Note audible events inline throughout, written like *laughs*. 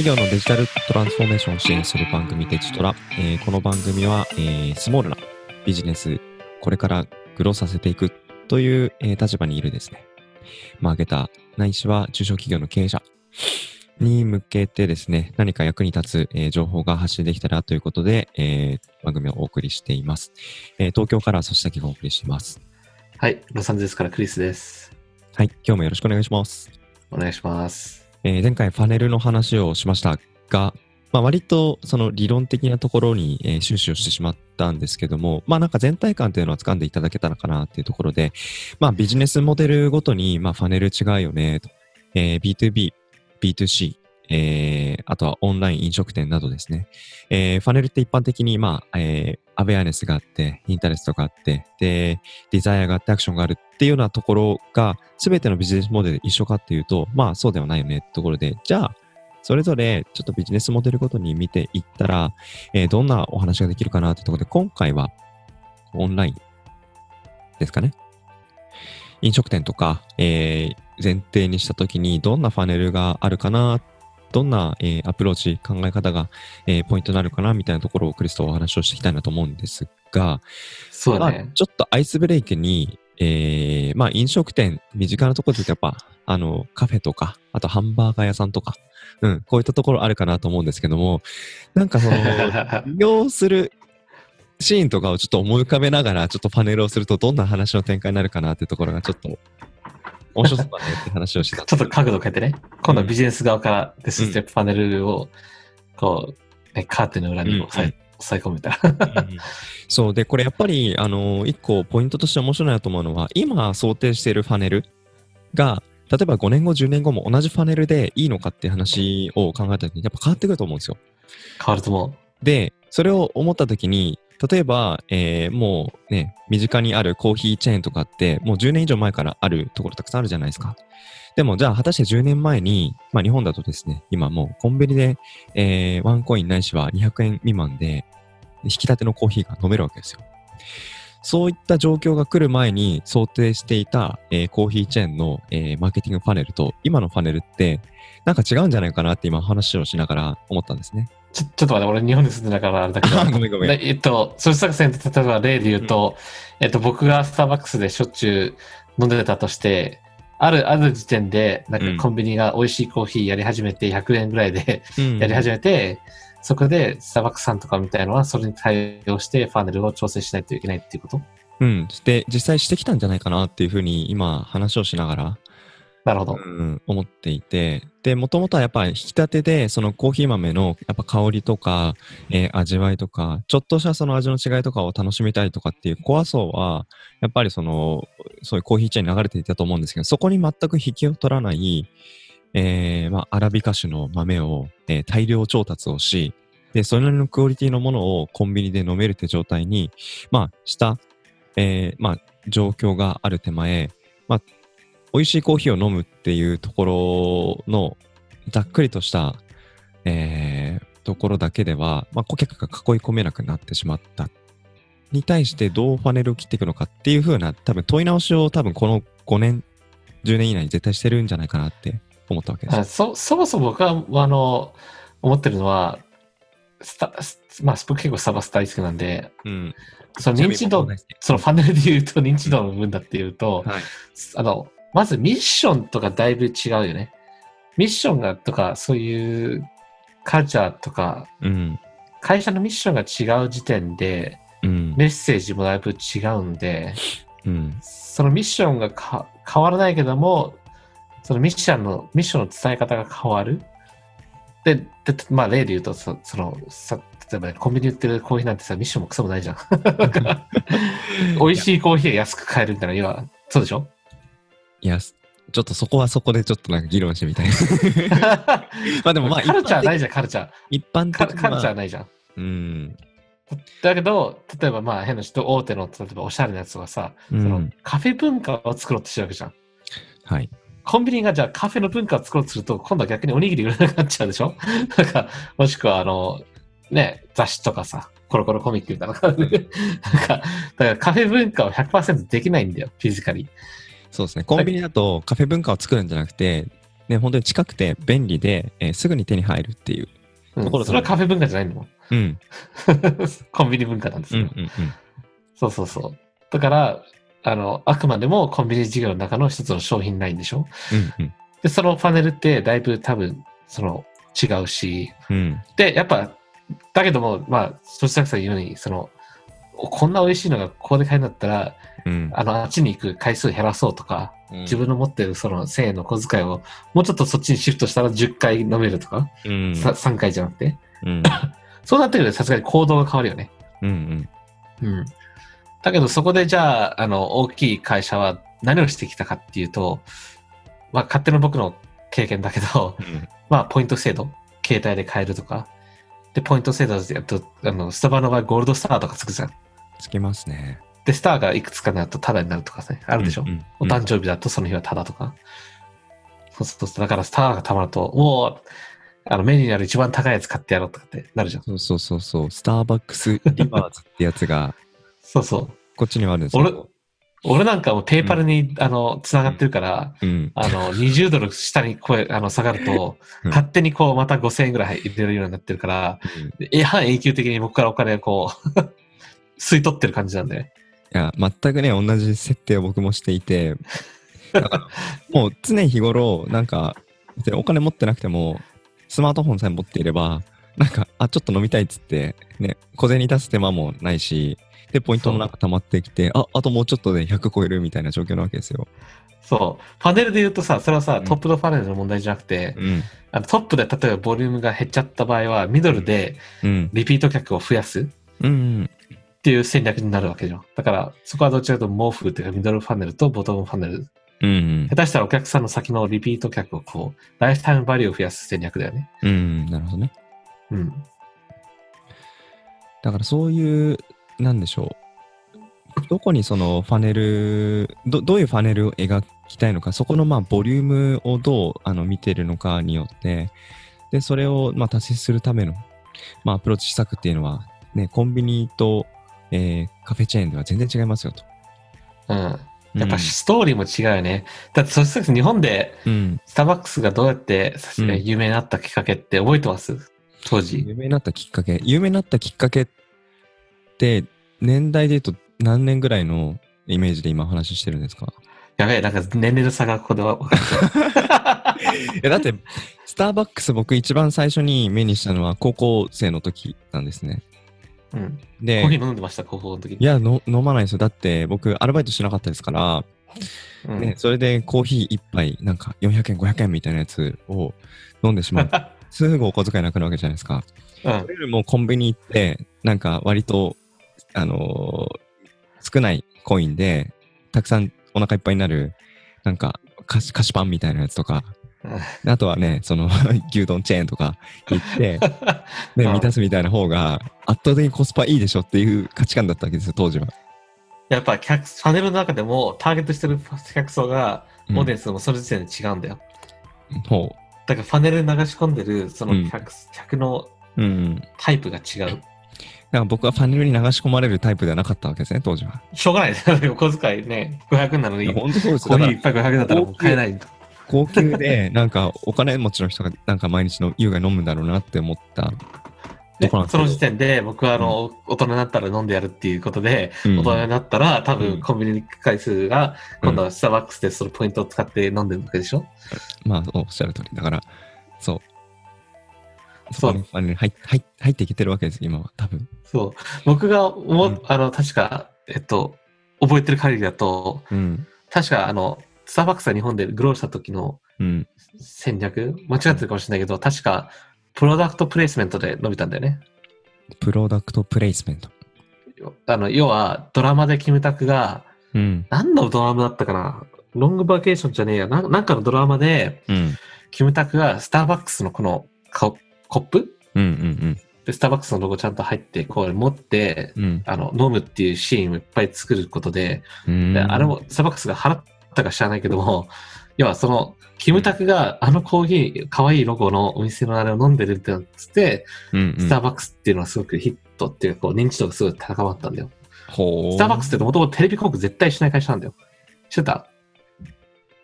企業のデジタルトランスフォーメーションを支援する番組デジトラ。えーこの番組は、えースモールなビジネス、これからグローさせていくという、えー立場にいるですね、マーケター、ないしは中小企業の経営者に向けてですね、何か役に立つ、えー情報が発信できたらということで、えー番組をお送りしています。えー東京からそしたきがお送りしています。はい、ロサンゼルスからクリスです。はい、今日もよろしくお願いします。お願いします。えー前回パネルの話をしましたが、まあ、割とその理論的なところに、終始をしてしまったんですけども、まあなんか全体感というのは掴んでいただけたのかなっていうところで、まあビジネスモデルごとに、まあファネル違うよねと、えー B2B、B2C、えーあとはオンライン飲食店などですね。えーファネルって一般的に、まあ、えーアベアネスがあって、インタレストがあって、で、デザイアがあって、アクションがあるっていうようなところが、すべてのビジネスモデルで一緒かっていうと、まあそうではないよねってところで、じゃあ、それぞれちょっとビジネスモデルごとに見ていったら、えーどんなお話ができるかなってところで、今回はオンラインですかね。飲食店とか、えー前提にしたときにどんなファネルがあるかなっ、どんな、えーアプローチ、考え方が、えーポイントになるかなみたいなところをクリスとお話をしていきたいなと思うんですが、まあそうだね。ちょっとアイスブレイクに、えーまあ飲食店、身近なところでやっぱ、あの、カフェとか、あとハンバーガー屋さんとか、うん、こういったところあるかなと思うんですけども、なんかその、*laughs* 利用するシーンとかをちょっと思い浮かべながら、ちょっとパネルをするとどんな話の展開になるかなっていうところがちょっと、面白そうだねって話をしてた。ちょっと角度変えてね。今度はビジネス側からデスステップパネルを、こう、ね、カーテンの裏に押さえ押さえ込むみた。うんそう。で、これやっぱり、あの、一個ポイントとして面白いなと思うのは、今想定しているファネルが、例えば5年後、10年後も同じファネルでいいのかっていう話を考えたときに、やっぱ変わってくると思うんですよ。変わると思う。で、それを思ったときに、例えば、えーもうね、身近にあるコーヒーチェーンとかって、もう10年以上前からあるところたくさんあるじゃないですか。でも、じゃあ、果たして10年前に、まあ、日本だとですね、今もうコンビニで、えーワンコインないしは200円未満で、引き立てのコーヒーが飲めるわけですよ。そういった状況が来る前に想定していた、えーコーヒーチェーンの、えーマーケティングパネルと、今のパネルって、なんか違うんじゃないかなって今話をしながら思ったんですね。ちょ、ちょっと待って、俺日本に住んでながらあれだけど。あ *laughs* ごめんごめん。でえっと、それ作戦、例えば例で言うと、えっと、僕がスターバックスでしょっちゅう飲んでたとして、ある、ある時点で、なんうん。かコンビニが美味しいコーヒーやり始めて、100円ぐらいで *laughs* うんやり始めて、そこでスターバックスさんとかみたいのは、それに対応してファネルを調整しないといけないっていうこと？うん。で、実際してきたんじゃないかなっていうふうに今話をしながら、なるほど。うん、思っていて、で、もともとはやっぱり引き立てで、そのコーヒー豆のやっぱ香りとか、えー味わいとか、ちょっとしたその味の違いとかを楽しみたいとかっていうコア層は、やっぱりその、そういうコーヒーチェーンに流れていたと思うんですけど、そこに全く引きを取らない、えーまあ、アラビカ種の豆を、えー大量調達をし、で、それなりのクオリティのものをコンビニで飲めるって状態に、まあ、した、えーまあ、状況がある手前、まあ、美味しいコーヒーを飲むっていうところの、ざっくりとした、えーところだけでは、まあ、顧客が囲い込めなくなってしまった。に対してどうファネルを切っていくのかっていう風な、多分問い直しを多分この5年、10年以内に絶対してるんじゃないかなって思ったわけです。あそ、そもそも僕は、あの、思ってるのは、スタ、スまあ、僕結構スタバス大好きなんで、うん。その認知度、そのファネルで言うと認知度の部分だっていうと、はい。あの、まずミッションとかだいぶ違うよね。ミッションがとか、そういうカルチャーとか、うん。会社のミッションが違う時点で、うん。メッセージもだいぶ違うんで、うん。そのミッションがか変わらないけども、そのミッションの、ミッションの伝え方が変わる。で、でまあ例で言うと、そその、さ例えばコンビニ売ってるコーヒーなんてさ、ミッションもクソもないじゃん。*laughs* 美味しいコーヒーが安く買えるみたいな、要は、そうでしょ？いや、ちょっとそこはそこでちょっとなんか議論してみたい。*laughs* まあでもまあ、カルチャーないじじゃん、カルチャー。一般カ的カルチャーは、ないじゃん。うん。だけど、例えばまあ変な人、大手の、例えばおしゃれなやつはさ、うんそのカフェ文化を作ろうとしてるわけじゃん。はい。コンビニがじゃあカフェの文化を作ろうとすると、今度は逆におにぎり売れなくなっちゃうでしょ？*laughs* なんか、もしくはあの、ね、雑誌とかさ、コロコロコミックみたいな感じで。なんか、だからカフェ文化を100%できないんだよ、フィジカリー。そうですね。コンビニだとカフェ文化を作るんじゃなくて、ね、本当に近くて便利で、えーすぐに手に入るっていう。うんところそれはカフェ文化じゃないの？うん。*laughs* コンビニ文化なんですよ。うんうんうん。そうそうそう。だから、あの、あくまでもコンビニ事業の中の一つの商品ラインでしょ？うんうん。で、そのパネルってだいぶ多分、その、違うし、うん。で、やっぱ、だけども、まあ、そしたさん言うように、その、おこんな美味しいのがここで買えるんだったら、うん。あの、あっちに行く回数減らそうとか、自分の持ってるその1000円の小遣いを、もうちょっとそっちにシフトしたら10回飲めるとか、うん。さ3回じゃなくて。うん。*laughs* そうなってくるとさすがに行動が変わるよね。うんうん。うん。だけどそこでじゃあ、あの、大きい会社は何をしてきたかっていうと、まあ、勝手な僕の経験だけど、うんまあ、ポイント制度、携帯で買えるとか、で、ポイント制度でやると、あの、スタバの場合ゴールドスターとかつくじゃん。つきますね。で、スターがいくつかになるとタダになるとかね、あるでしょ？うんうんお誕生日だとその日はタダとか。そうそうそう。だからスターがたまると、もう、あの、メニューにある一番高いやつ買ってやろうとかってなるじゃん。そうそうそうそう。スターバックスリバーズってやつが、*laughs* そうそう。こっちにはあるんですよ。俺、俺なんかもうペーパルに、あの、繋がってるから、うん。あの、20ドル下に声、あの、下がると、うん勝手にこう、また5000円ぐらい入れるようになってるから、でえ半永久的に僕からお金をこう、*laughs* 吸い取ってる感じなんで。いや、全くね、同じ設定を僕もしていて、だから、もう常日頃、なんか、別にお金持ってなくても、スマートフォンさえ持っていれば、なんか、あ、ちょっと飲みたいっつって、ね、小銭出す手間もないし、で、ポイントもなんか溜まってきて、あ、あともうちょっとで100超えるみたいな状況なわけですよ。そう。パネルで言うとさ、それはさう、んトップのパネルの問題じゃなくて、うん。あのトップで例えばボリュームが減っちゃった場合は、ミドルでうん。リピート客を増やすっうん。ていう戦略になるわけじゃん。だから、そこはどちらかというと毛布っていうかミドルパネルとボトムパネル。うん。下手したらお客さんの先のリピート客をこう、ライフタイムバリューを増やす戦略だよね。うん。なるほどね。うん。だからそういう、なんでしょう。どこにそのファネル、どどういうファネルを描きたいのか、そこのまあボリュームをどうあの見てるのかによって、で、それをまあ達成するための、まあ、アプローチ施策っていうのは、ね、コンビニと、えーカフェチェーンでは全然違いますよと。うん。やっぱストーリーも違うよね。だってそしたら日本でうん、スターバックスがどうやってうん有名になったきっかけって覚えてます？当時。有名になったきっかけ、有名になったきっかけって、年代で言うと何年ぐらいのイメージで今お話ししてるんですか？やべえ、なんか年齢の差がここで分かっちゃう。*laughs* いやだって、スターバックス僕一番最初に目にしたのは高校生の時なんですね。うん。コでーヒ、ー飲んでました、高校の時に。いやの、飲まないですよ。だって僕アルバイトしなかったですから、うんね、それでコーヒー一杯なんか400円、500円みたいなやつを飲んでしまう。*laughs* すぐお小遣いなくなるわけじゃないですか。うんそれよりもコンビニ行って、なんか割と、あのー少ないコインで、たくさんお腹いっぱいになる、なんか菓子菓子パンみたいなやつとか、あとはね、その *laughs* 牛丼チェーンとか行って、*laughs* ね、うん満たすみたいな方が圧倒的にコスパいいでしょっていう価値観だったわけですよ、当時は。やっぱ客、パネルの中でもターゲットしてる客層が、うんオーディエンスもその時点で違うんだよ。ほだからパネルに流し込んでるその客,、客のう。うん。タイプが違う。だから僕はパネルに流し込まれるタイプではなかったわけですね、当時は。しょうがないですよ。*laughs* お小遣いね、500円なのに、コ本当そうですーヒー一杯500円だったらもう買えない。高級で、*laughs* なんかお金持ちの人がなんか毎日の優雅に飲むんだろうなって思ったその時点で僕はあの、大人になったら飲んでやるっていうことで、うん大人になったら多うん分コンビニに行く回数が、今度はスターバックスでそのポイントを使って飲んでるわけでしょ？まあ、おっしゃる通り。だから、そう。そそうこにパネルに入入入ってきてるわけです、今は、多分。そう。僕が思う、うんあの、確か、えっと、覚えてる限りだと、うん。確かあの、スターバックスが日本でグローした時のうん。戦略？間違ってるかもしれないけど、確か、プロダクトプレイスメントで伸びたんだよね。プロダクトプレイスメント。あの、要は、ドラマでキムタクが、うん。何のドラマだったかな？ロングバケーションじゃねえや。ななんかのドラマで、うん。キムタクがスターバックスのこのココップ？うんうんで、スターバックスのロゴちゃんと入って、こう持って、うん。うん。あの、飲むっていうシーンをいっぱい作ることで、うんであれも、スターバックスが払ったか知らないけども、要はその、キムタクがあのコーヒー、可愛いロゴのお店のあれを飲んでるってなって、うんうんスターバックスっていうのはすごくヒットっていうか、こう認知度がすごい高まったんだよ。スターバックスってもともとテレビ広告絶対しない会社なんだよ。知ってた？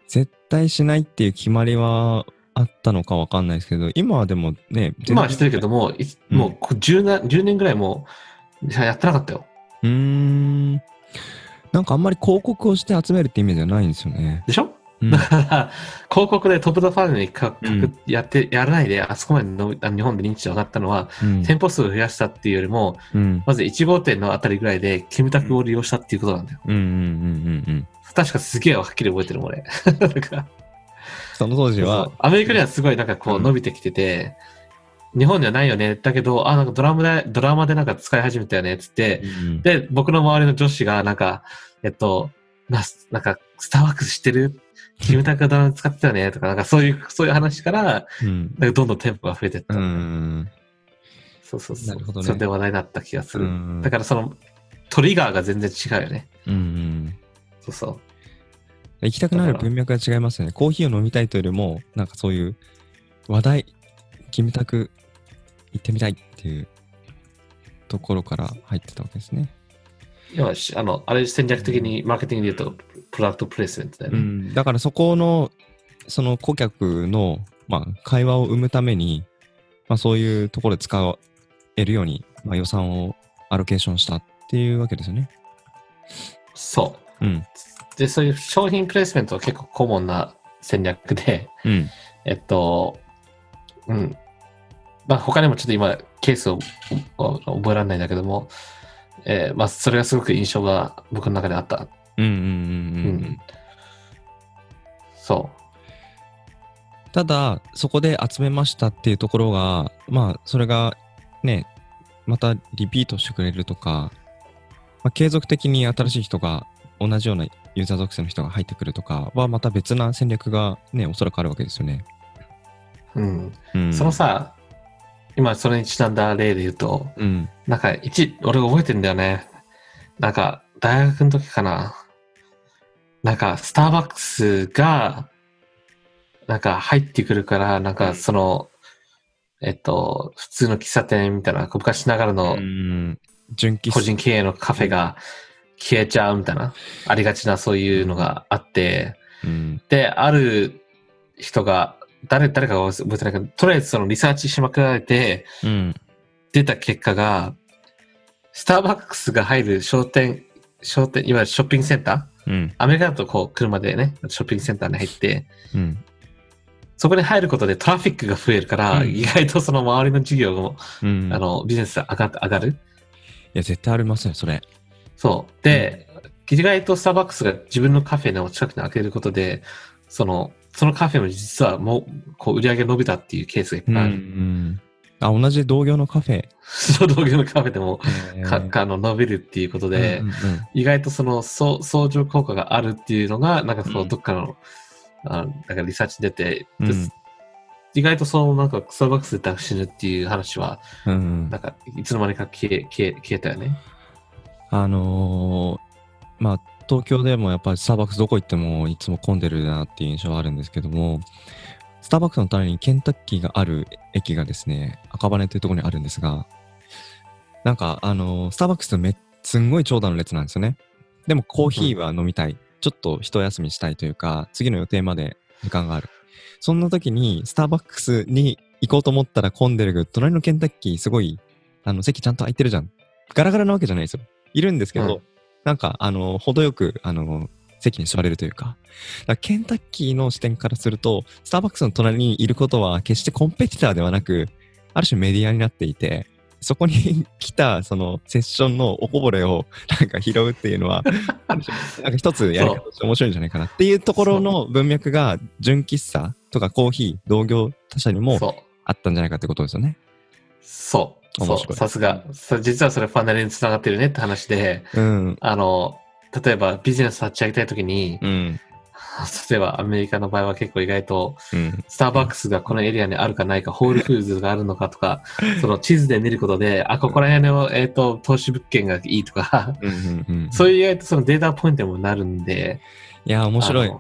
絶対しないっていう決まりはあったのかわかんないですけど、今はでもね、今はしてるけども、いうんもうこう 10, 年10年ぐらいもうやってなかったよ。うーん。なんかあんまり広告をして集めるってイメージはないんですよね。でしょ？うん。だから、広告でトップドファンにかかうん。やって、やらないで、あそこまでの日本で認知度上がったのは、うん。店舗数を増やしたっていうよりも、うん。まず1号店のあたりぐらいで、キムタクを利用したっていうことなんだよ。うんうんうんうんうん。確かすげえはっきり覚えてるもん俺。*laughs* だか。らその当時は。アメリカではすごいなんかこううん。伸びてきてて、日本にはないよね。だけど、あ、なんかドラマで、ドラマでなんか使い始めたよね、つって、うんで、僕の周りの女子が、なんか、えっと、ななんか、スターバックス知ってる？キムタクがドラマで使ってたよねとか、なんかそういう、そういう話から、うん。なんかどんどん店舗が増えてった。うん。そうそうそう。なるほどねそれで話題になった気がする。うんだからその、トリガーが全然違うよね。うんうん。そうそう。行きたくなる文脈が違いますよね。コーヒーを飲みたいというよりも、なんかそういう話題、キムタク行ってみたいっていうところから入ってたわけですね。要はし、あの、あれ戦略的にマーケティングで言うと、プロダクトプレイスメントだよね。うん、だからそこの、その顧客の、まあ、会話を生むために、まあ、そういうところで使えるように、まあ、予算をアロケーションしたっていうわけですよね。そう。うん。で、そういう商品プレイスメントは結構コモンな戦略で、うん。えっと、うん。まあ他にもちょっと今ケースをお覚えられないんだけども、えーまあそれがすごく印象が僕の中であった。うんうんうんうん。うんそただ、そこで集めましたっていうところが、まあ、それがね、またリピートしてくれるとか、まあ、継続的に新しい人が、同じようなユーザー属性の人が入ってくるとかは、また別な戦略がね、おそらくあるわけですよね。う。うん。うん、そのさ、今それにちなんだ例で言うと、うん、なんか一、俺覚えてんだよね。なんか大学の時かな。なんかスターバックスが、なんか入ってくるから、なんかその、えっと、普通の喫茶店みたいな、昔ながらの個人経営のカフェが消えちゃうみたいな、ありがちなそういうのがあって、うん、で、ある人が、誰、誰かが覚えてないけど、とりあえずそのリサーチしまくられて、うん、出た結果が、スターバックスが入る商店、商店、いわゆるショッピングセンター？うん、アメリカだとこう車でね、ショッピングセンターに入って、うん、そこに入ることでトラフィックが増えるから、うん意外とその周りの事業も、うん。あの、ビジネスが上が上がる。いや、絶対ありますよ、それ。そう。で、意外とスターバックスが自分のカフェの近くに開けることで、その、そのカフェも実はもう、こう、売り上げ伸びたっていうケースがいっぱいある。うん。あ、同じ同業のカフェ。*laughs* その同業のカフェでも、か、えーかあの、伸びるっていうことで、うんうん意外とその相相乗効果があるっていうのが、なんかそうどっかの、あなんかリサーチに出て、うんで意外とそのなんかスターバックスで死ぬっていう話は、うんうんなんかいつの間にか消え、消え、消えたよね。あのーまあ、東京でもやっぱりスターバックスどこ行ってもいつも混んでるなっていう印象はあるんですけども、スターバックスの隣にケンタッキーがある駅がですね、赤羽というところにあるんですが、なんか、あのスターバックスめすんごい長蛇の列なんですよね。でもコーヒーは飲みたい。ちょっと一休みしたいというか、次の予定まで時間がある。そんな時に、スターバックスに行こうと思ったら混んでるけど、隣のケンタッキーすごい、あの、席ちゃんと空いてるじゃん。ガラガラなわけじゃないですよ。いるんですけど、うんなんか、あの、程よく、あの、席に座れるというか。だからケンタッキーの視点からすると、スターバックスの隣にいることは決してコンペティターではなく、ある種メディアになっていて、そこに *laughs* 来た、その、セッションのおこぼれを、なんか拾うっていうのは、*laughs* なんか一つやり方として面白いんじゃないかなっていうところの文脈が、純喫茶とかコーヒー、同業他社にも。あったんじゃないかってことですよね。そう。そ。うさすが。さ実はそれファネルにつながってるねって話で、うん。あの、例えばビジネス立ち上げたいときに、うん。例えばアメリカの場合は結構意外と、うん。スターバックスがこのエリアにあるかないか、ホールフーズがあるのかとか、*laughs* その地図で見ることで、あ、ここら辺の、えっ、と、投資物件がいいとか、うん。うん。うん。そういう意外とそのデータポイントにもなるんで、いや、面白い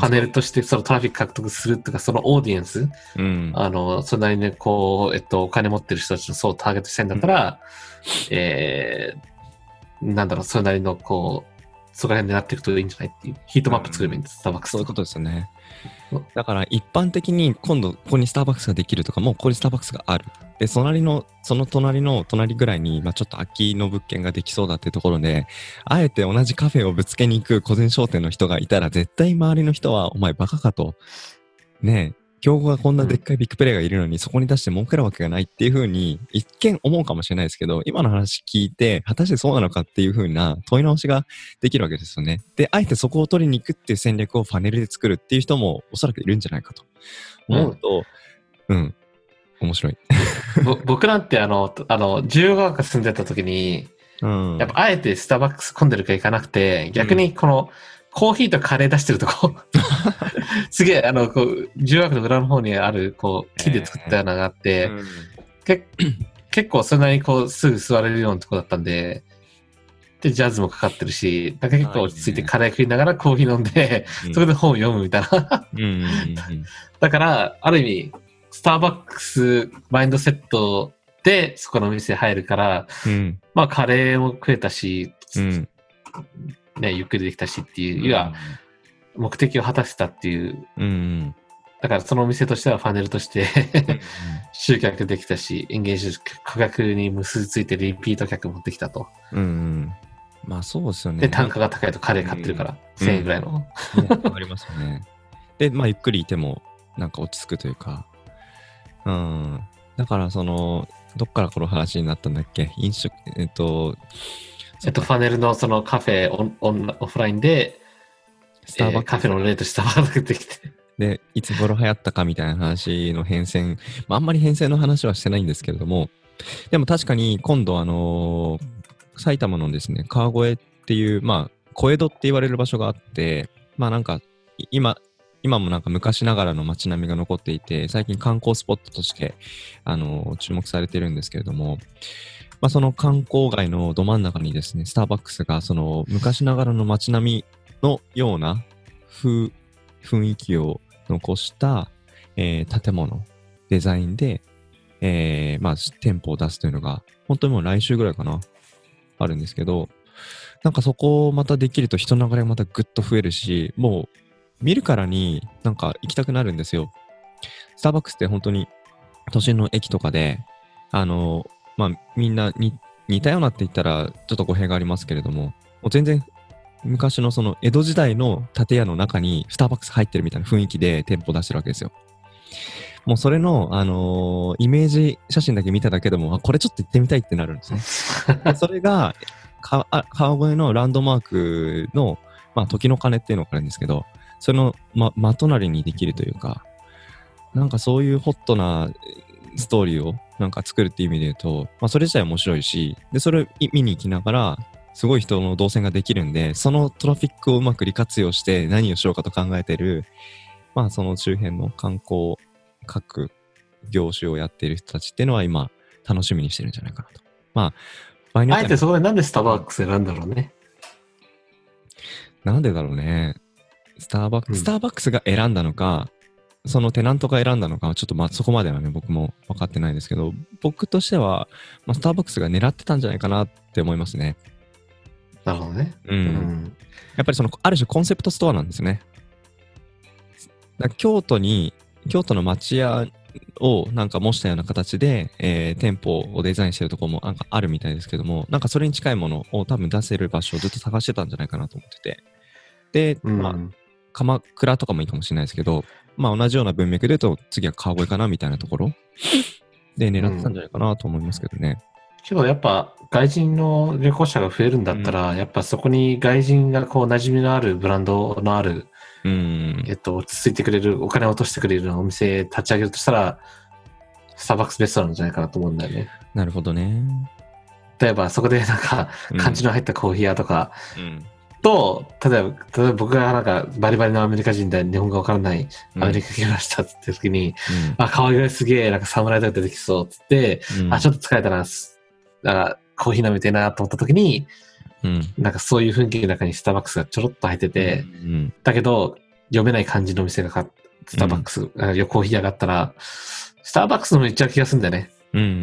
パネルとしてそのトラフィック獲得するとか、そのオーディエンス、うん。あの、それなりにこう、えっと、お金持ってる人たちの層をターゲットしてんだったら、えー、なんだろう、それなりのこう、そこら辺狙っていくといいんじゃないっていう、ヒートマップ作ればいいんです、スターバックスそういうことですよね。だから一般的に今度ここにスターバックスができるとか、もうここにスターバックスがある。で、隣の、その隣の隣ぐらいに、まあ、ちょっと空きの物件ができそうだってところで、あえて同じカフェをぶつけに行く個人商店の人がいたら、絶対周りの人は、お前バカかと。ねえ、競合がこんなでっかいビッグプレイがいるのに、そこに出して儲けるわけがないっていうふうに、一見思うかもしれないですけど、今の話聞いて、果たしてそうなのかっていうふうな問い直しができるわけですよね。で、あえてそこを取りに行くっていう戦略をファネルで作るっていう人もおそらくいるんじゃないかと思うと、うん、面白い。ぼ僕なんてあの、あの、自由が丘住んでた時に、うん。やっぱあえてスターバックス混んでるから行かなくて、逆にこの、コーヒーとカレー出してるとこ、*laughs* すげえ、あの、こう、自由が丘の裏の方にある、こう、木で作ったようなのがあって、うんけ *clears throat* 結構それなりにこう、すぐ座れるようなとこだったんで、で、ジャズもかかってるし、なんか結構落ち着いてカレー食いながらコーヒー飲んで、それで本を読むみたいな。うんだから、ある意味、スターバックスマインドセットでそこのお店入るから、うん。まあカレーも食えたし、うん。ね、ゆっくりできたしっていう、要は目的を果たせたっていう、うんうん。だからそのお店としてはファネルとして集客できたし、エンゲージ価格に結びついてリピート客持ってきたと。うんうん。まあそうですよね。で、単価が高いとカレー買ってるから、うん。1000円ぐらいの。ねありますよね。で、まあ、ゆっくりいても、なんか落ち着くというか、うん。だから、その、どっからこの話になったんだっけ？飲食、えっと、えっと、ファネルのそのカフェオンオンオフラインで、スターバックスえーカフェのレートスタバが出てきて。で、いつ頃流行ったかみたいな話の変遷、まあ、あんまり変遷の話はしてないんですけれども、でも確かに今度、あのー埼玉のですね、川越っていう、まあ、小江戸って言われる場所があって、まあなんか、い今、今もなんか昔ながらの街並みが残っていて、最近観光スポットとして、あの注目されてるんですけれども、まあその観光街のど真ん中にですね、スターバックスがその昔ながらの街並みのような雰囲気を残した、えー建物、デザインで、えーまあ、店舗を出すというのが、本当にもう来週ぐらいかな、あるんですけど、なんかそこをまたできると人流れがまたぐっと増えるし、もう見るからになんか行きたくなるんですよ。スターバックスって本当に都心の駅とかで、あの、まあみんなに似たようなって言ったらちょっと語弊がありますけれども、もう全然昔のその江戸時代の建屋の中にスターバックス入ってるみたいな雰囲気で店舗出してるわけですよ。もうそれの、あのーイメージ写真だけ見ただけでも、あ、これちょっと行ってみたいってなるんですね。で *laughs* それが、川越のランドマークの、まあ、時の鐘っていうのがあるんですけど、その、ま、真隣にできるというか、なんかそういうホットなえーストーリーをなんか作るっていう意味で言うと、まあ、それ自体面白いし、で、それを見に行きながら、すごい人の動線ができるんで、そのトラフィックをうまく利活用して何をしようかと考えてる、まあその周辺の観光各業種をやっている人たちっていうのは今楽しみにしてるんじゃないかなと。まあ、場合によってはあえてそこでなんでスタバックス選んだろうね。なんでだろうね。スターバックうんス、スターバックスが選んだのか、そのテナントが選んだのかは、ちょっとまあそこまではね、僕も分かってないですけど、僕としては、まあ、スターバックスが狙ってたんじゃないかなって思いますね。なるほどね。うん。うん。やっぱりその、ある種コンセプトストアなんですね。京都に、京都の町屋をなんか模したような形で、えー店舗をデザインしてるところもなんかあるみたいですけども、なんかそれに近いものを多分出せる場所をずっと探してたんじゃないかなと思ってて。で、うんまあ、鎌倉とかもいいかもしれないですけど、まあ同じような文脈で言うと次は川越かなみたいなところ *laughs* で狙ってたんじゃないかなと思いますけどね。けどやっぱ外人の旅行者が増えるんだったら、やっぱそこに外人がこう馴染みのあるブランドのある、うんえ。っと、落ち着いてくれる、お金を落としてくれるお店立ち上げるとしたら、スターバックスベストなんじゃないかなと思うんだよね。なるほどね。例えばそこでなんか、うん感じの入ったコーヒー屋とかうん。と、例えば、例えば僕がなんかバリバリのアメリカ人で日本語わからないうんアメリカ来ましたって言った時に、うんあ、可愛いすげえ、なんか侍とか出てきそうって言って、うんあ、ちょっと疲れたな、すなんかコーヒー飲みてえなと思った時に、うん。なんかそういう雰囲気の中にスターバックスがちょろっと入ってて、うん。だけど読めない感じの店がかスターバックス、あコーヒー屋があったら、スターバックスの方に行っちゃう気がするんだよね。うんうんうん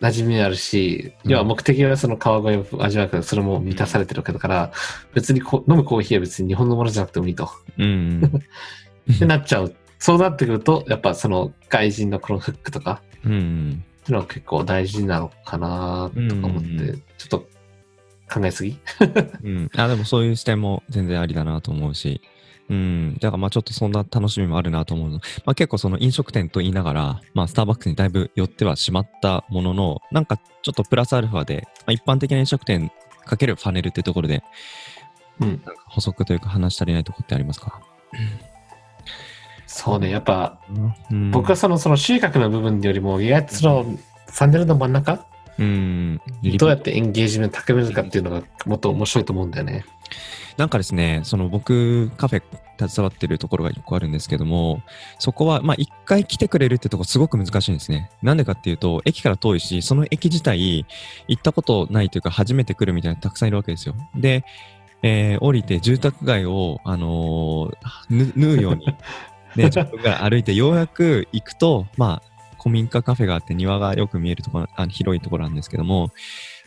馴染みあるし、うん要は目的はその川越を味わうから、それも満たされてるわけだから、別にこ飲むコーヒーは別に日本のものじゃなくてもいいと。うん。*laughs* ってなっちゃう。そうなってくると、やっぱその外人のこのフックとか、うん。っていうのは結構大事なのかなとか思って、うんちょっと考えすぎ？*laughs* うん。あ、でもそういう視点も全然ありだなと思うし。うん。だからまあちょっとそんな楽しみもあるなと思うの。まあ結構その飲食店と言いながら、まあスターバックスにだいぶ寄ってはしまったものの、なんかちょっとプラスアルファで、まあ、一般的な飲食店かけるファネルっていうところで、うん。なんか補足というか話し足りないところってありますか？そうね、やっぱ、うん、僕はその、その収穫の部分よりも、意外とその、サンデルの真ん中うん、どうやってエンゲージメント高めるかっていうのがもっと面白いと思うんだよね。なんかですね、その僕、カフェ携わってるところが一個あるんですけども、そこは、まあ、一回来てくれるってとこすごく難しいんですね。なんでかっていうと、駅から遠いし、その駅自体、行ったことないというか、初めて来るみたいなたくさんいるわけですよ。で、えー降りて住宅街を、あのーぬ縫うように、*laughs* ね、10分ぐらい歩いて、ようやく行くと、まあ、古民家カフェがあって庭がよく見えるところ、あ広いところなんですけども、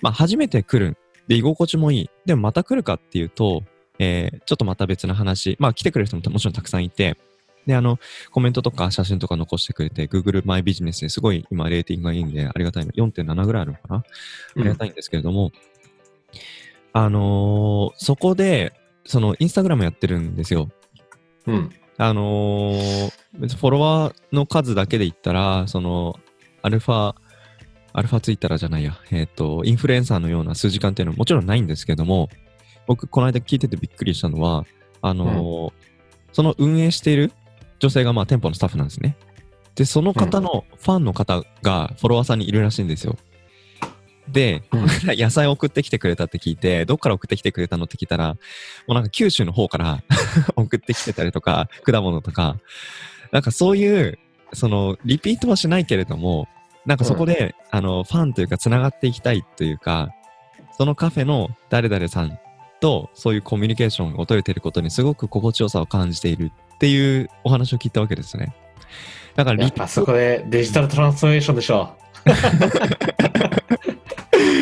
まあ、初めて来る。で、居心地もいい。でもまた来るかっていうと、えーちょっとまた別の話。まあ、来てくれる人ももちろんたくさんいて、で、あの、コメントとか写真とか残してくれて、Google マイビジネスですごい今レーティングがいいんで、ありがたいの。4.7ぐらいあるのかな？ありがたいんですけれども、あのーそこで、その、インスタグラムやってるんですよ。うん。あのーフォロワーの数だけで言ったら、その、アルファ、アルファツイッターじゃないや、えっ、と、インフルエンサーのような数時間っていうのはもちろんないんですけども、僕、この間聞いててびっくりしたのは、あのーその運営している女性がまあ店舗のスタッフなんですね。で、その方のファンの方がフォロワーさんにいるらしいんですよ。で、うん *laughs* 野菜を送ってきてくれたって聞いて、どっから送ってきてくれたのって聞いたら、もうなんか九州の方から *laughs* 送ってきてたりとか、果物とか、なんかそういう、その、リピートはしないけれども、なんかそこで、あの、ファンというか、つながっていきたいというか、そのカフェの誰々さんと、そういうコミュニケーションを取れていることにすごく心地よさを感じているっていうお話を聞いたわけですね。だからリやっぱそこでデジタルトランスフォーメーションでしょ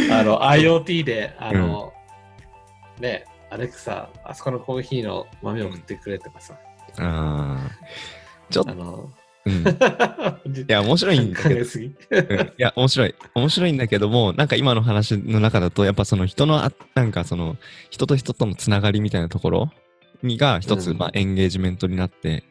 う。*laughs* あの、IoT で、あの、ね、アレクサ、あそこのコーヒーの豆を送ってくれとかさ、あーちょっと、うん。い *laughs* いや、面白いんだけど。うんいや、面白い。面白いんだけども、なんか今の話の中だと、やっぱその人のあ、なんかその、人と人とのつながりみたいなところにが一つ、うんまあ、エンゲージメントになって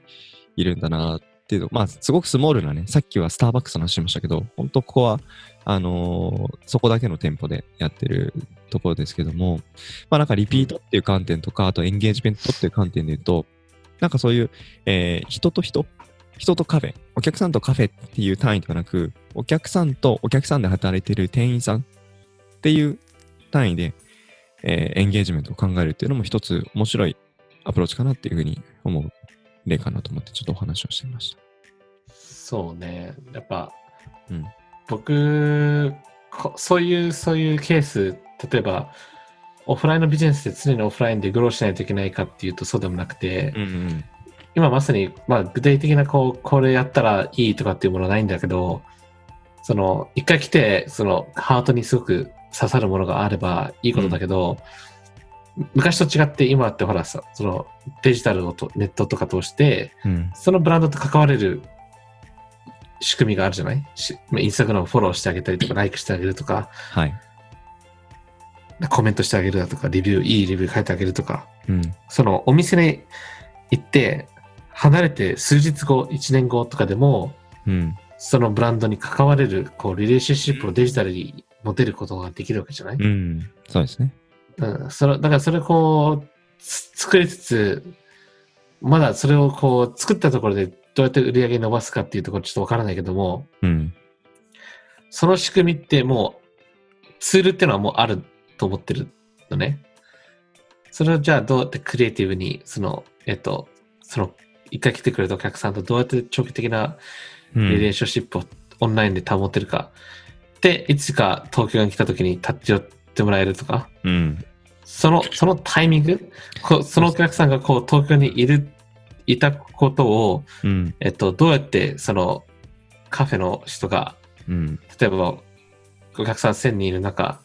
いるんだなっていうのまあ、すごくスモールなね、さっきはスターバックスの話しましたけど、本当ここは、あのーそこだけの店舗でやってるところですけども、まあなんかリピートっていう観点とか、あとエンゲージメントっていう観点で言うと、なんかそういう、えー人と人、人とカフェ、お客さんとカフェっていう単位ではなく、お客さんとお客さんで働いている店員さんっていう単位で、えーエンゲージメントを考えるっていうのも一つ面白いアプローチかなっていうふうに思う例かなと思ってちょっとお話をしてみました。そうね。やっぱ、うん僕こ、そういう、そういうケース、例えば、オフラインのビジネスで常にオフラインでグローしないといけないかっていうとそうでもなくて、うんうん今まさに、まあ、具体的な、こう、これやったらいいとかっていうものはないんだけど、その、一回来て、その、ハートにすごく刺さるものがあればいいことだけど、昔と違って今ってほらさ、その、デジタルをとネットとか通して、うんそのブランドと関われる仕組みがあるじゃない？インスタグラムフォローしてあげたりとか、*clears throat* ライクしてあげるとか、はい。コメントしてあげるだとか、レビュー、いいレビュー書いてあげるとか、うん。そのお店に行って、離れて数日後、1年後とかでも、うん。そのブランドに関われる、こう、リレーションシップをデジタルに持てることができるわけじゃない、うん。そうですね。うん、それだからそれをこう、つ作りつつ、まだそれをこう、作ったところでどうやって売り上げ伸ばすかっていうところちょっとわからないけども、うん。その仕組みってもう、ツールっていうのはもうあると思ってるのね。それをじゃあどうやってクリエイティブに、その、えっと、その、一回来てくれたお客さんとどうやって長期的なうんリレーションシップをオンラインで保てるか。で、いつか東京に来た時に立ち寄ってもらえるとか。うん。その、そのタイミング、こそのお客さんがこう東京にいる、いたことを、うん。えっと、どうやってそのカフェの人が、うん。例えばお客さん1000人いる中、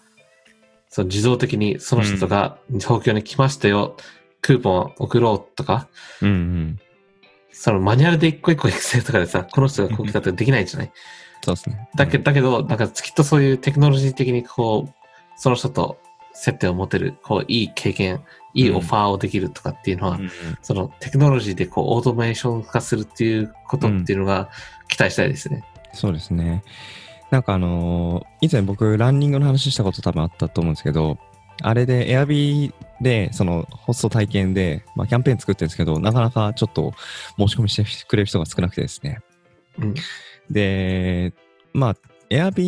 その自動的にその人が東京に来ましたよ、クーポン送ろうとか、うんうん。そのマニュアルで一個一個エクセルとかでさ、この人がこう来たとかできないじゃない？*laughs* そうですね。だけだけど、なんかきっとそういうテクノロジー的にこう、その人と接点を持てる、こう、いい経験、いいオファーをできるとかっていうのは、うんうんそのテクノロジーでこう、オートメーション化するっていうことっていうのが期待したいですね。そうですね。なんかあのー以前僕、ランニングの話したこと多分あったと思うんですけど、あれで Airb で、そのホスト体験で、まあ、キャンペーン作ってるんですけど、なかなかちょっと申し込みしてくれる人が少なくてですね。うん。で、まあ、Airb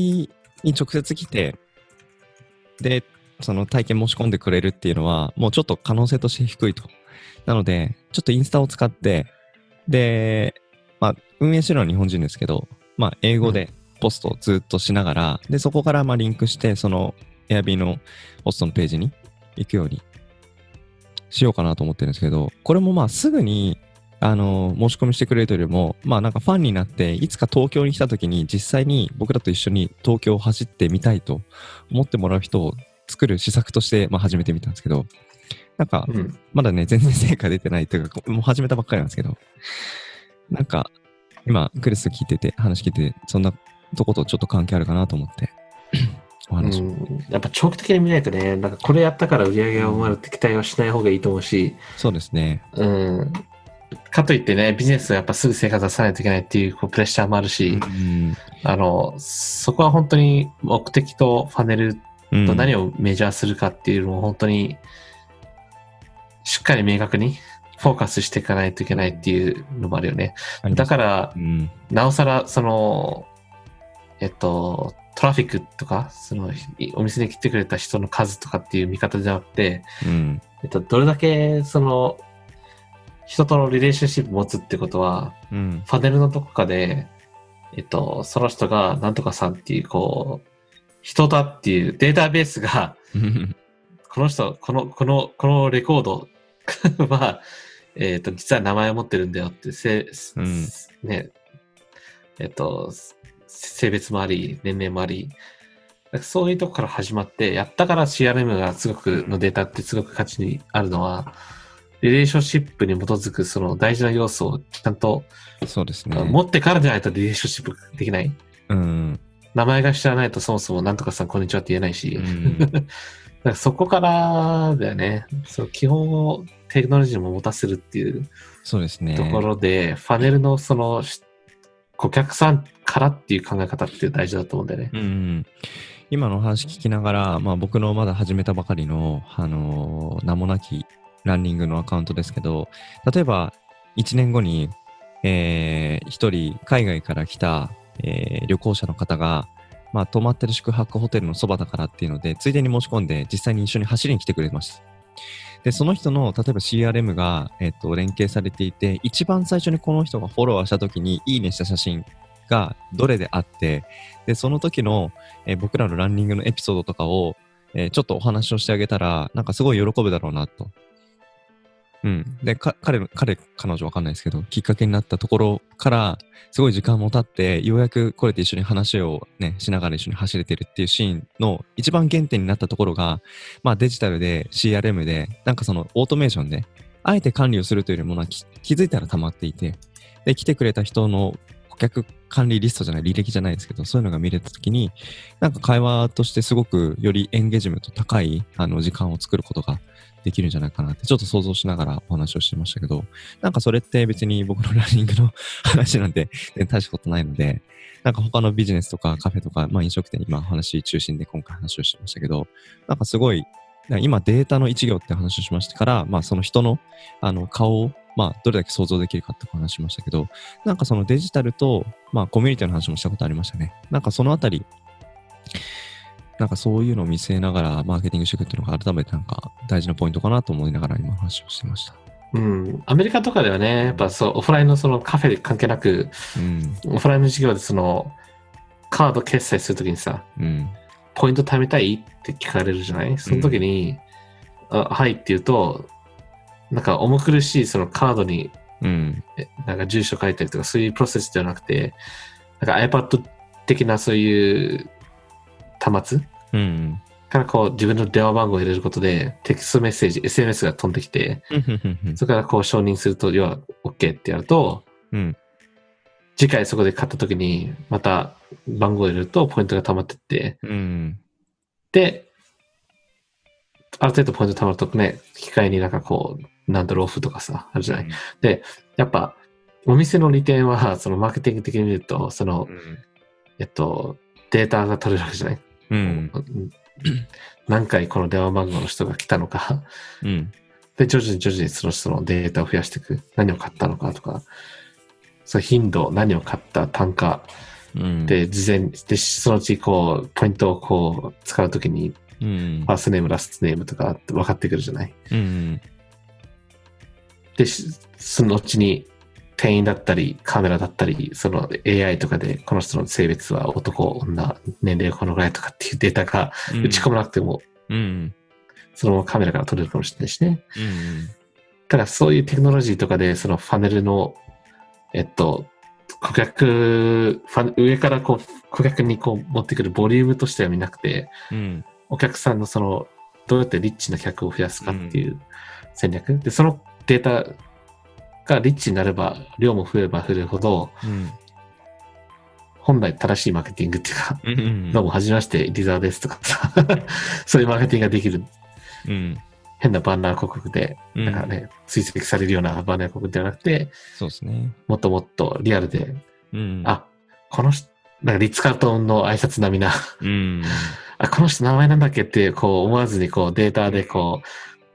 に直接来て、で、その体験申し込んでくれるっていうのは、もうちょっと可能性として低いと。なので、ちょっとインスタを使って、で、まあ、運営してるのは日本人ですけど、まあ、英語でポストをずっとしながら、で、そこからまあリンクして、その Airb のポストのページに行くようにしようかなと思ってるんですけど、これもまあすぐにあの、申し込みしてくれるというよりも、まあなんかファンになって、いつか東京に来た時に実際に僕らと一緒に東京を走ってみたいと思ってもらう人を作る施策として、まあ始めてみたんですけど、なんか。まだね、全然成果出てないというか、もう始めたばっかりなんですけど、なんか今クリス聞いてて、話聞いてて、そんなとことちょっと関係あるかなと思って、う。ん、やっぱ長期的に見ないとね、なんかこれやったから売り上げが生まれるって期待はしない方がいいと思うし、そうですね。うん。かといってね、ビジネスをやっぱすぐ成果出さないといけないっていうこうプレッシャーもあるし、うん。あの、そこは本当に目的とファネルうんと何をメジャーするかっていうのを本当にしっかり明確にフォーカスしていかないといけないっていうのもあるよね。だから、うん。なおさら、その、えっと、トラフィックとか、その、いお店に来てくれた人の数とかっていう見方じゃなくて、うん。えっと、どれだけ、その、人とのリレーションシップ持つってことは、うん。パネルのどこかで、えっと、その人がなんとかさんっていう、こう、人だっていうデータベースが、この人、この、この、このレコード *laughs* は、えっと、実は名前を持ってるんだよって、せ、うんね、えっと、性別もあり、年齢もあり、そういうとこから始まって、やったから CRM がすごく、のデータってすごく価値にあるのは、リレーションシップに基づくその大事な要素をちゃんとそうですね。持ってからじゃないとリレーションシップできない。うん。名前が知らないとそもそもなんとかさんこんにちはって言えないし。うん *laughs* だからそこからだよね。その基本をテクノロジーも持たせるっていうそうですね。ところで、ファネルのそのし顧客さんからっていう考え方って大事だと思うんだよね。うん、今の話聞きながら、まあ、僕のまだ始めたばかりの、あのー名もなきランニングのアカウントですけど、例えば1年後に、えー、1人海外から来た、えー旅行者の方が、まあ、泊まってる宿泊ホテルのそばだからっていうので、ついでに申し込んで、実際に一緒に走りに来てくれました。で、その人の、例えば CRM が、えっと、連携されていて、一番最初にこの人がフォロワーした時に、いいねした写真がどれであって、で、その時の、えー僕らのランニングのエピソードとかを、えーちょっとお話をしてあげたら、なんかすごい喜ぶだろうなと。うん。で、か彼、彼、彼女わかんないですけど、きっかけになったところから、すごい時間も経って、ようやくこれで一緒に話をね、しながら一緒に走れてるっていうシーンの一番原点になったところが、まあデジタルで CRM で、なんかそのオートメーションで、あえて管理をするというよりもな気づいたら溜まっていて、で、来てくれた人の顧客管理リストじゃない、履歴じゃないですけど、そういうのが見れたときに、なんか会話としてすごくよりエンゲージメント高いあの時間を作ることができるんじゃないかなって、ちょっと想像しながらお話をしてましたけど、なんかそれって別に僕のランニングの *laughs* 話なんて大したことないので、なんか他のビジネスとかカフェとか、まあ飲食店、今話中心で今回話をしてましたけど、なんかすごい、今データの一行って話をしましたから、まあその人のあの顔を、まあどれだけ想像できるかって話しましたけど、なんかそのデジタルと、まあコミュニティの話もしたことありましたね。なんかそのあたり、なんかそういうのを見据えながらマーケティングしていくっていうのが改めてなんか大事なポイントかなと思いながら今話をしてました。うん。アメリカとかではね、やっぱそう、オフラインのそのカフェで関係なく、うん。オフラインの授業でその、カード決済するときにさ、うん。ポイント貯めたいって聞かれるじゃない？その時に、あはいって言うと、なんか重苦しいそのカードにうん。えなんか住所書いたりとかそういうプロセスではなくて、なんか iPad 的なそういう端末うん。からこう自分の電話番号を入れることで、テキストメッセージ、SMS が飛んできて、うん。それからこう承認すると、要は OK ってやると、うん。次回そこで買った時に、また番号を入れるとポイントが溜まってって、うん。で、ある程度ポイント溜まるとね、機械になんかこう、なんだろう、オフとかさ、あるじゃない？やっぱ、お店の利点は、そのマーケティング的に見ると、その、えっと、データが取れるわけじゃない？うん。うん何回この電話番号の人が来たのか。うん。で、徐々に徐々にその人のデータを増やしていく。何を買ったのかとか、その頻度、何を買った単価、うん。で、事前に、で、そのうちこう、ポイントをこう、使うときに、うんファーストネーム、ラストネームとかって分かってくるじゃない。うん。で、しそのうちに、店員だったり、カメラだったり、その AI とかで、この人の性別は男、女、年齢このぐらいとかっていうデータが打ち込まなくても、うん。そのままカメラから撮れるかもしれないしね。うん。ただそういうテクノロジーとかで、そのファネルの、えっと、顧客、ファ上からこう、顧客にこう持ってくるボリュームとしては見なくて、うん。お客さんのその、どうやってリッチな客を増やすかっていう戦略。で、そのデータがリッチになれば、量も増えれば増えるほど、うん。本来正しいマーケティングっていうか、うん。どうも、はじめまして、リザーですとかさ、*laughs* そういうマーケティングができるうん。変なバナー広告で、うんなんかね、追跡されるようなバナー広告ではなくて、そうですね。もっともっとリアルで、うん。あ、この人、なんかリッツ・カートンの挨拶並みな、うん。あ、この人名前なんだっけって、こう思わずにこうデータでこ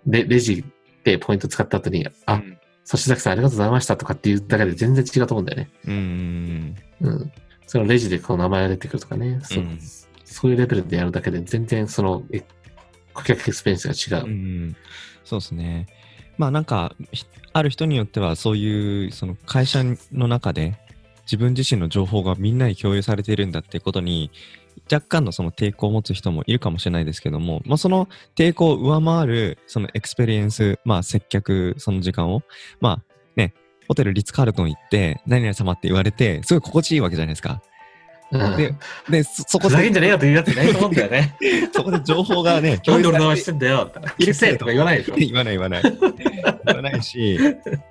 う、レレジでポイント使った後に、あ、そし崎さんありがとうございましたとかっていうだけで全然違うと思うんだよね。うん。うん。そのレジでこう名前が出てくるとかね、そううんそういうレベルでやるだけで全然その、え顧客エクスペリエンスが違う。うん。そうですね。まあなんか、ひある人によってはそういう、その会社の中で自分自身の情報がみんなに共有されているんだってことに、若干のその抵抗を持つ人もいるかもしれないですけども、まあ、その抵抗を上回るそのエクスペリエンス、まあ、接客、その時間を、まあね、ホテルリッツ・カールトン行って、何々様って言われて、すごい心地いいわけじゃないですか。うんで、で、そそこふざけんじゃねえで、よって言うやついないと思うんだよね。*laughs* そこで情報がね、*laughs* なんで俺の名され前してんだよって。消せとか言わないでしょ。*laughs* 言わない言わない。言わないし、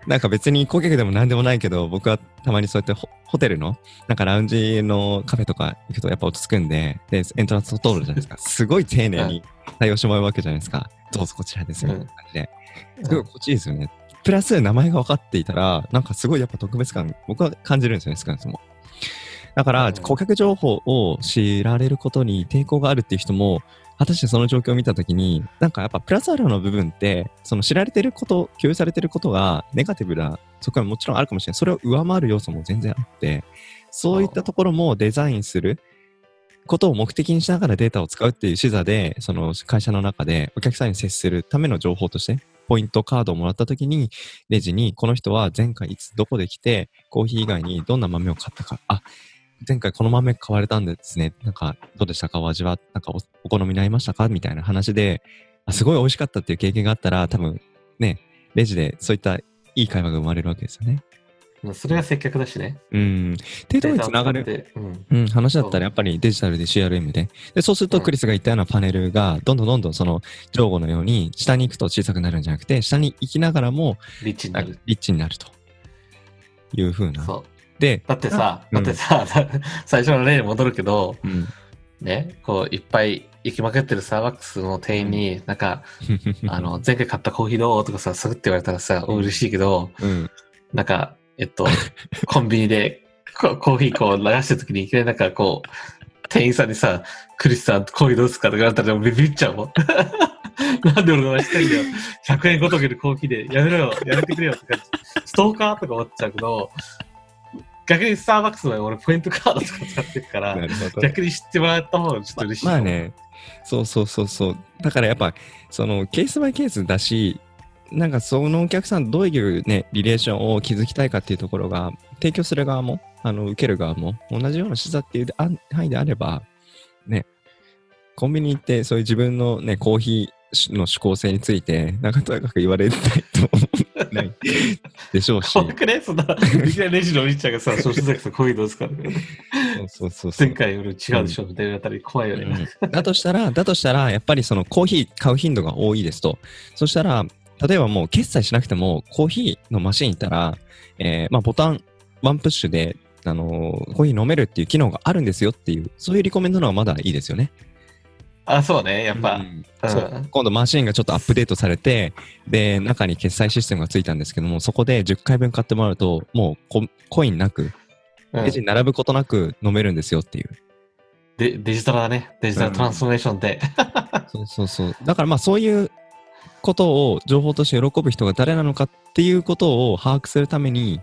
なんか別に顧客でも何でもないけど、僕はたまにそうやってホホテルの、なんかラウンジのカフェとか行くとやっぱ落ち着くんで、で、エントランスを通るじゃないですか。すごい丁寧に対応してもらうわけじゃないですか。どうぞこちらですみたいな感じで。すごい心地いいですよね。プラス名前が分かっていたら、なんかすごいやっぱ特別感、僕は感じるんですよね、少なくとも。だから、うん顧客情報を知られることに抵抗があるっていう人も、果たしてその状況を見たときに、なんかやっぱプラスアルファの部分って、その知られてること、共有されてることがネガティブな側面ももちろんあるかもしれない。それを上回る要素も全然あって、そういったところもデザインすることを目的にしながらデータを使うっていう視座で、その会社の中でお客さんに接するための情報として、ポイントカードをもらったときに、レジに、この人は前回いつどこで来て、コーヒー以外にどんな豆を買ったか、あ、前回この豆買われたんですね。なんか、どうでしたか？お味は、なんかおお好みになりましたか？みたいな話で、あすごい美味しかったっていう経験があったら、多分ね、レジでそういったいい会話が生まれるわけですよね。それが接客だしね。うん。程度につながる。データを使ってうん、話だったらやっぱりデジタルで CRM で。で、そうするとうんクリスが言ったようなパネルがどんどんどんどんその上後のように下に行くと小さくなるんじゃなくて、下に行きながらもうんリッチになる。リッチになるという風な。そう。で、だってさ、うん。だってさ、*laughs* 最初の例に戻るけど、うん。ね、こう、いっぱい行きまくってるスターバックスの店員に、なんか、*laughs* あの、前回買ったコーヒーどう？とかさ、すぐって言われたらさ、うん。嬉しいけど、うん。なんか、えっと、コンビニでココーヒーこう流してるときにいきなりなんかこう、店員さんにさ、クリスさんコーヒーどうですか？とか言われたらビビっちゃうもん。*laughs* なんで俺の名前してんだよ。100円ごときのコーヒーで、やめろよ、やめてくれよ。とか、ストーカーとか思っちゃうけど、逆にスターバックスの場合俺ポイントカードとか使ってるから。逆に知ってもらった方がちょっと嬉しい。まあね、そうそうそうそう。だからやっぱ、そのケースバイケースだし、なんかそのお客さんどういうね、リレーションを築きたいかっていうところが、提供する側も、あの、受ける側も、同じような視座っていう範囲であれば、ね、コンビニ行ってそういう自分のね、コーヒーの思考性について、なかなか言われないと思うないでしょうし。怖くね？そんな、いきなりレジのお兄ちゃんがさ、諸子崎さんこういうのですからね。そうそうそう前回より違うでしょみたいなあたり怖いよね。うんだとしたら、だとしたら、やっぱりそのコーヒー買う頻度が多いですと。そしたら、例えばもう決済しなくても、コーヒーのマシン行ったら、えーまあ、ボタン、ワンプッシュで、あのーコーヒー飲めるっていう機能があるんですよっていう、そういうリコメンドの方がまだいいですよね。あ、そうね。やっぱ、うんうんそう今度マシンがちょっとアップデートされて、で、中に決済システムがついたんですけども、そこで10回分買ってもらうと、もうココインなく、うんレジに並ぶことなく飲めるんですよっていう。デデジタルだね。デジタルトランスフォーメーションで。*laughs* そうそうそう。だからまあそういうことを情報として喜ぶ人が誰なのかっていうことを把握するために、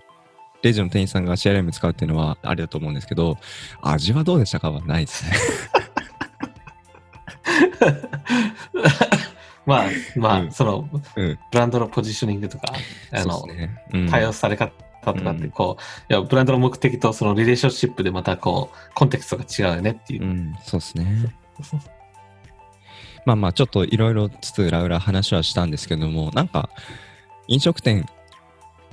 レジの店員さんが CRM 使うっていうのはありだと思うんですけど、味はどうでしたか？はないですね。*laughs* まあ、まあ、うんその、うんブランドのポジショニングとか、あの、ね。うん対応され方とかって、うんこう、いや、ブランドの目的とそのリレーションシップでまたこう、コンテクストが違うよねっていうう。ん、そうですね。まあまあ、ちょっといろいろつつ裏裏話はしたんですけども、なんか、飲食店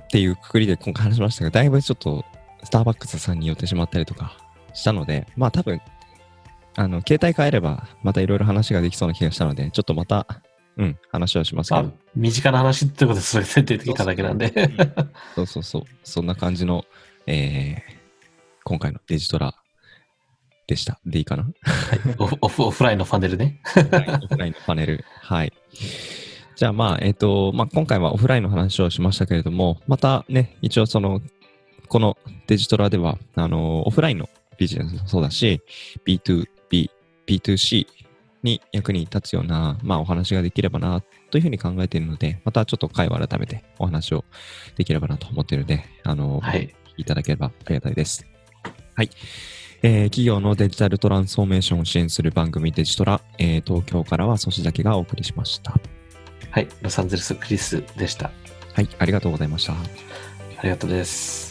っていうくくりで今回話しましたが、だいぶちょっとスターバックスさんに寄ってしまったりとかしたので、まあ多分、あの、携帯変えれば、またいろいろ話ができそうな気がしたので、ちょっとまた、うん、話はしますけまあど、、身近な話ってことでそれ前提的ただけなんで。そうそうそう、そんな感じの、えー、今回のデジトラでした。でいいかな？オフオフオフラインのファネルね。はいオフラインのパネル。はい。じゃあまあ、えっ、と、まあ今回はオフラインの話をしましたけれども、またね、一応その、このデジトラでは、あの、オフラインのビジネスもそうだし、B2B、B2C に役に立つような、まあお話ができればな、というふうに考えているので、またちょっと会話改めてお話をできればなと思っているので、あの、はい。いただければありがたいです。はい。えー企業のデジタルトランスフォーメーションを支援する番組デジトラ、えー東京からはソシだけがお送りしました。はい。ロサンゼルスクリスでした。はい、ありがとうございました。ありがとうです。